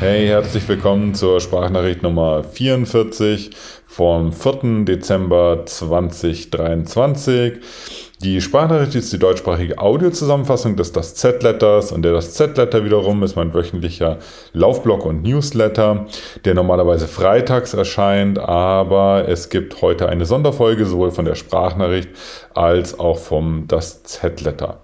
Hey, herzlich willkommen zur Sprachnachricht Nummer 44 vom 4. Dezember 2023. Die Sprachnachricht ist die deutschsprachige Audiozusammenfassung des Das Z-Letters und der Das Z-Letter wiederum ist mein wöchentlicher Laufblog und Newsletter, der normalerweise freitags erscheint, aber es gibt heute eine Sonderfolge sowohl von der Sprachnachricht als auch vom Das Z-Letter.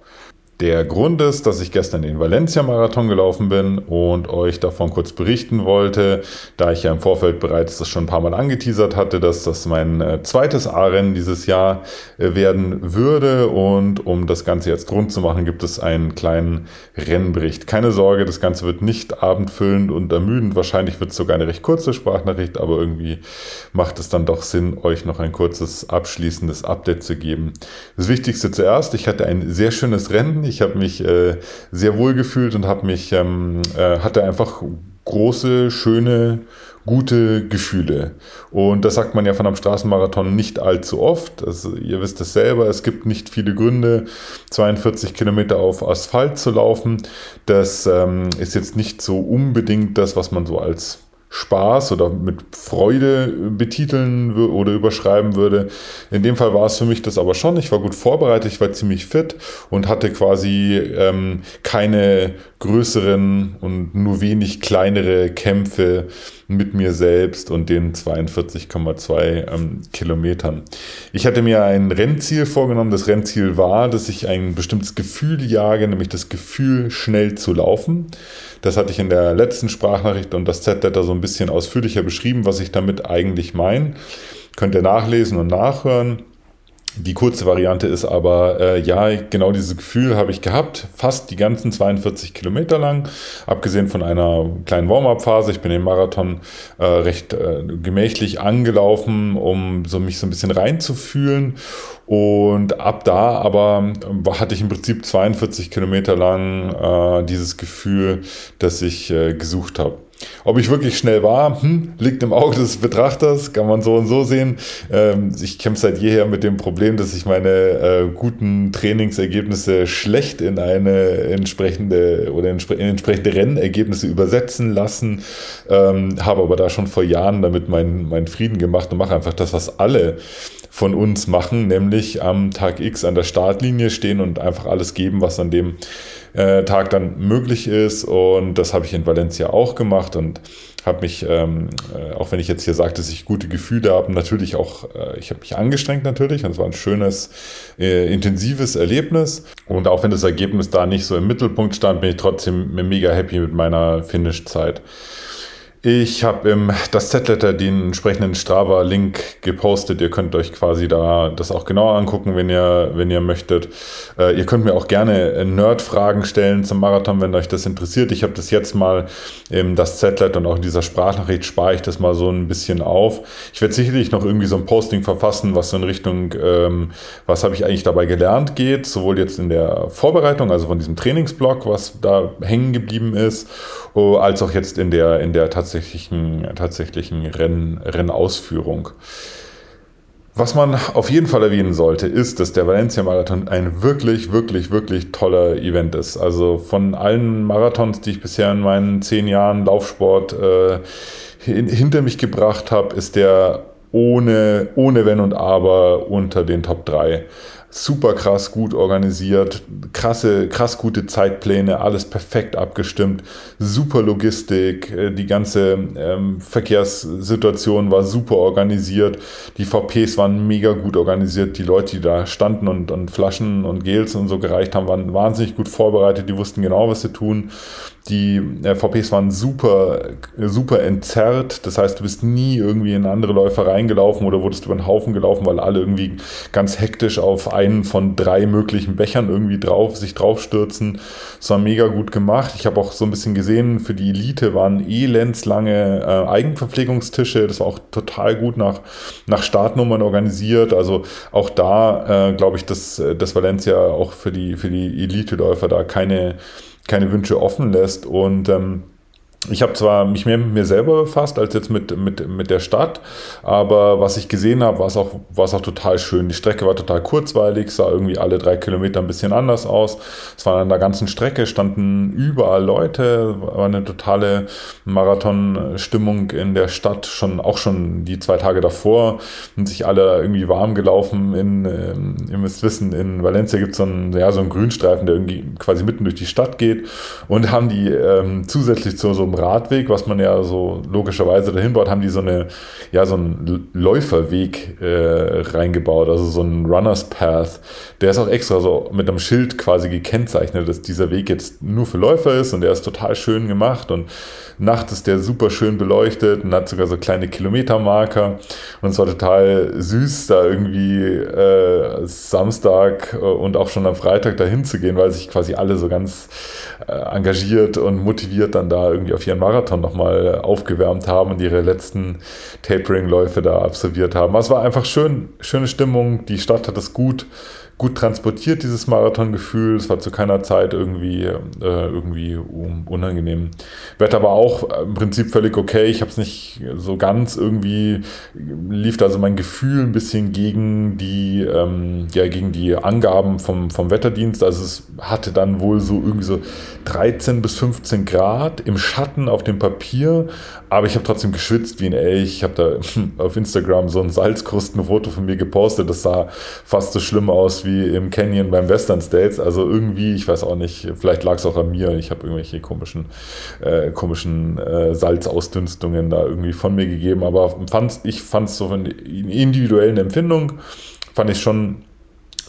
Der Grund ist, dass ich gestern den Valencia-Marathon gelaufen bin und euch davon kurz berichten wollte, da ich ja im Vorfeld bereits das schon ein paar Mal angeteasert hatte, dass das mein äh, zweites A-Rennen dieses Jahr äh, werden würde. Und um das Ganze jetzt rund zu machen, gibt es einen kleinen Rennbericht. Keine Sorge, das Ganze wird nicht abendfüllend und ermüdend. Wahrscheinlich wird es sogar eine recht kurze Sprachnachricht, aber irgendwie macht es dann doch Sinn, euch noch ein kurzes abschließendes Update zu geben. Das Wichtigste zuerst, ich hatte ein sehr schönes Rennen ich habe mich äh, sehr wohl gefühlt und habe mich ähm, äh, hatte einfach große, schöne, gute Gefühle. Und das sagt man ja von einem Straßenmarathon nicht allzu oft. Also ihr wisst es selber, es gibt nicht viele Gründe, 42 Kilometer auf Asphalt zu laufen. Das ähm, ist jetzt nicht so unbedingt das, was man so als Spaß oder mit Freude betiteln oder überschreiben würde. In dem Fall war es für mich das aber schon. Ich war gut vorbereitet, ich war ziemlich fit und hatte quasi ähm, keine größeren und nur wenig kleinere Kämpfe mit mir selbst und den 42,2 ähm, Kilometern. Ich hatte mir ein Rennziel vorgenommen. Das Rennziel war, dass ich ein bestimmtes Gefühl jage, nämlich das Gefühl, schnell zu laufen. Das hatte ich in der letzten Sprachnachricht und das Z-Letter so ein bisschen ausführlicher beschrieben, was ich damit eigentlich meine. Könnt ihr nachlesen und nachhören. Die kurze Variante ist aber, äh, ja, genau dieses Gefühl habe ich gehabt, fast die ganzen 42 Kilometer lang, abgesehen von einer kleinen Warm-up-Phase. Ich bin den Marathon äh, recht äh, gemächlich angelaufen, um so mich so ein bisschen reinzufühlen. Und ab da aber hatte ich im Prinzip 42 Kilometer lang äh, dieses Gefühl, das ich äh, gesucht habe. Ob ich wirklich schnell war, hm, liegt im Auge des Betrachters, kann man so und so sehen. Ähm, ich kämpfe seit jeher mit dem Problem, dass ich meine äh, guten Trainingsergebnisse schlecht in eine entsprechende oder in entsprechende Rennergebnisse übersetzen lassen. Ähm, habe aber da schon vor Jahren damit meinen mein Frieden gemacht und mache einfach das, was alle von uns machen, nämlich am Tag X an der Startlinie stehen und einfach alles geben, was an dem äh, Tag dann möglich ist. Und das habe ich in Valencia auch gemacht und habe mich, ähm, äh, auch wenn ich jetzt hier sage, dass ich gute Gefühle habe, natürlich auch, äh, ich habe mich angestrengt natürlich und es war ein schönes, äh, intensives Erlebnis. Und auch wenn das Ergebnis da nicht so im Mittelpunkt stand, bin ich trotzdem mega happy mit meiner Finish-Zeit. Ich habe im das Z-Letter den entsprechenden Strava-Link gepostet. Ihr könnt euch quasi da das auch genauer angucken, wenn ihr, wenn ihr möchtet. Äh, ihr könnt mir auch gerne Nerd-Fragen stellen zum Marathon, wenn euch das interessiert. Ich habe das jetzt mal im das Z-Letter und auch in dieser Sprachnachricht spare ich das mal so ein bisschen auf. Ich werde sicherlich noch irgendwie so ein Posting verfassen, was so in Richtung, ähm, was habe ich eigentlich dabei gelernt geht, sowohl jetzt in der Vorbereitung, also von diesem Trainingsblock, was da hängen geblieben ist, oh, als auch jetzt in der, in der tatsächlichen tatsächlichen, tatsächlichen Renn, Rennausführung. Was man auf jeden Fall erwähnen sollte, ist, dass der Valencia Marathon ein wirklich, wirklich, wirklich toller Event ist. Also von allen Marathons, die ich bisher in meinen zehn Jahren Laufsport äh, hinter mich gebracht habe, ist der ohne, ohne Wenn und Aber unter den Top 3 super krass gut organisiert, krasse, krass gute Zeitpläne, alles perfekt abgestimmt, super Logistik, äh, die ganze ähm, Verkehrssituation war super organisiert, die VPs waren mega gut organisiert, die Leute, die da standen und, und Flaschen und Gels und so gereicht haben, waren wahnsinnig gut vorbereitet, die wussten genau, was sie tun. Die äh, VPs waren super, super entzerrt. Das heißt, du bist nie irgendwie in andere Läufer reingelaufen oder wurdest über den Haufen gelaufen, weil alle irgendwie ganz hektisch auf einen von drei möglichen Bechern irgendwie drauf, sich draufstürzen. Das war mega gut gemacht. Ich habe auch so ein bisschen gesehen, für die Elite waren elendslange äh, Eigenverpflegungstische. Das war auch total gut nach, nach Startnummern organisiert. Also auch da äh, glaube ich, dass, dass Valencia auch für die, für die Elite-Läufer da keine keine Wünsche offen lässt. Und ähm, ich habe zwar mich mehr mit mir selber befasst als jetzt mit, mit, mit der Stadt, aber was ich gesehen habe, war es auch, auch total schön. Die Strecke war total kurzweilig, sah irgendwie alle drei Kilometer ein bisschen anders aus. Es war an der ganzen Strecke, standen überall Leute, war eine totale Marathonstimmung in der Stadt, schon auch schon die zwei Tage davor und sich alle irgendwie warm gelaufen. In, ähm, ihr müsst wissen, in Valencia gibt es so einen, ja, so einen Grünstreifen, der irgendwie quasi mitten durch die Stadt geht und haben die ähm, zusätzlich zu so einem Radweg, was man ja so logischerweise dahin baut, haben die so eine, ja, so einen Läuferweg äh, reingebaut, also so einen Runners Path. Der ist auch extra so mit einem Schild quasi gekennzeichnet, dass dieser Weg jetzt nur für Läufer ist und der ist total schön gemacht und Nacht ist der super schön beleuchtet und hat sogar so kleine Kilometermarker. Und es war total süß, da irgendwie äh, Samstag äh, und auch schon am Freitag dahin zu gehen, weil sich quasi alle so ganz engagiert und motiviert dann da irgendwie auf ihren Marathon nochmal aufgewärmt haben und ihre letzten Tapering-Läufe da absolviert haben. Es war einfach schön, schöne Stimmung. Die Stadt hat es gut gut transportiert, dieses Marathongefühl. Es war zu keiner Zeit irgendwie, äh, irgendwie unangenehm. Wetter war auch im Prinzip völlig okay. Ich habe es nicht so ganz irgendwie, lief also mein Gefühl ein bisschen gegen die, ähm, ja, gegen die Angaben vom, vom Wetterdienst. Also es hatte dann wohl so irgendwie so 13 bis 15 Grad im Schatten auf dem Papier, aber ich habe trotzdem geschwitzt wie ein Elch. Ich habe da auf Instagram so ein Salzkrustenfoto von mir gepostet. Das sah fast so schlimm aus wie im Canyon beim Western States. Also irgendwie, ich weiß auch nicht, vielleicht lag es auch an mir. Ich habe irgendwelche komischen, äh, komischen äh, Salzausdünstungen da irgendwie von mir gegeben. Aber fand, ich fand es so von individuellen Empfindung, fand ich schon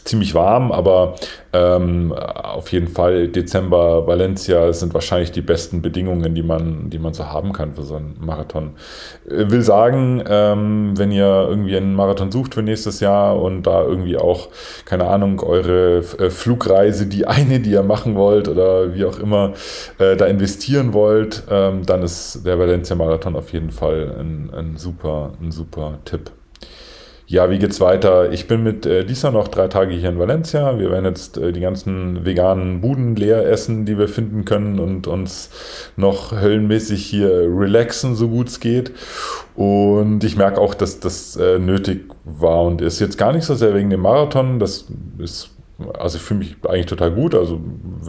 ziemlich warm, aber ähm, auf jeden Fall Dezember Valencia sind wahrscheinlich die besten Bedingungen, die man, die man so haben kann für so einen Marathon. Ich will sagen, ähm, wenn ihr irgendwie einen Marathon sucht für nächstes Jahr und da irgendwie auch, keine Ahnung, eure äh, Flugreise, die eine, die ihr machen wollt oder wie auch immer, äh, da investieren wollt, ähm, dann ist der Valencia Marathon auf jeden Fall ein, ein super, ein super Tipp. Ja, wie geht's weiter? Ich bin mit äh, Lisa noch drei Tage hier in Valencia. Wir werden jetzt äh, die ganzen veganen Buden leer essen, die wir finden können und uns noch höllenmäßig hier relaxen, so gut es geht. Und ich merke auch, dass das äh, nötig war und ist jetzt gar nicht so sehr wegen dem Marathon. Das ist also ich fühle mich eigentlich total gut. Also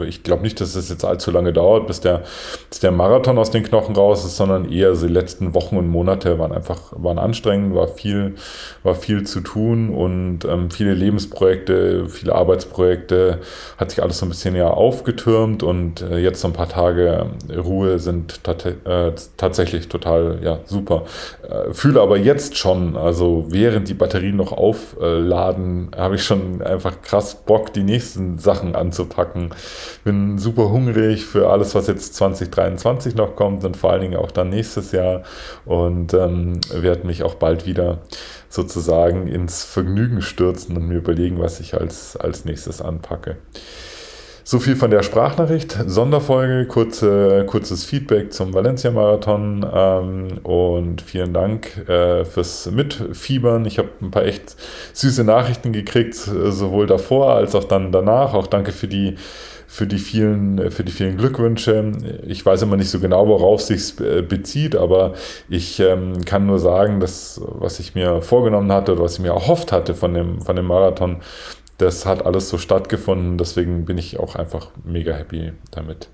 ich glaube nicht, dass es jetzt allzu lange dauert, bis der, bis der Marathon aus den Knochen raus ist, sondern eher so die letzten Wochen und Monate waren einfach waren anstrengend, war viel, war viel zu tun und ähm, viele Lebensprojekte, viele Arbeitsprojekte, hat sich alles so ein bisschen ja aufgetürmt und äh, jetzt so ein paar Tage Ruhe sind tat äh, tatsächlich total ja super. Äh, fühle aber jetzt schon, also während die Batterien noch aufladen, habe ich schon einfach krass Bock, die nächsten Sachen anzupacken. Bin super hungrig für alles, was jetzt 2023 noch kommt und vor allen Dingen auch dann nächstes Jahr und ähm, werde mich auch bald wieder sozusagen ins Vergnügen stürzen und mir überlegen, was ich als, als nächstes anpacke. So viel von der Sprachnachricht. Sonderfolge, kurze, kurzes Feedback zum Valencia-Marathon ähm, und vielen Dank äh, fürs Mitfiebern. Ich habe ein paar echt süße Nachrichten gekriegt, sowohl davor als auch dann danach. Auch danke für die für die vielen, für die vielen Glückwünsche. Ich weiß immer nicht so genau, worauf sich äh, bezieht, aber ich ähm, kann nur sagen, dass was ich mir vorgenommen hatte oder was ich mir erhofft hatte von dem, von dem Marathon, das hat alles so stattgefunden. Deswegen bin ich auch einfach mega happy damit.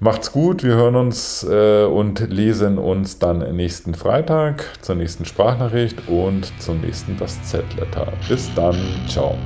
Macht's gut, wir hören uns äh, und lesen uns dann nächsten Freitag zur nächsten Sprachnachricht und zum nächsten Das Z-Letter. Bis dann, ciao.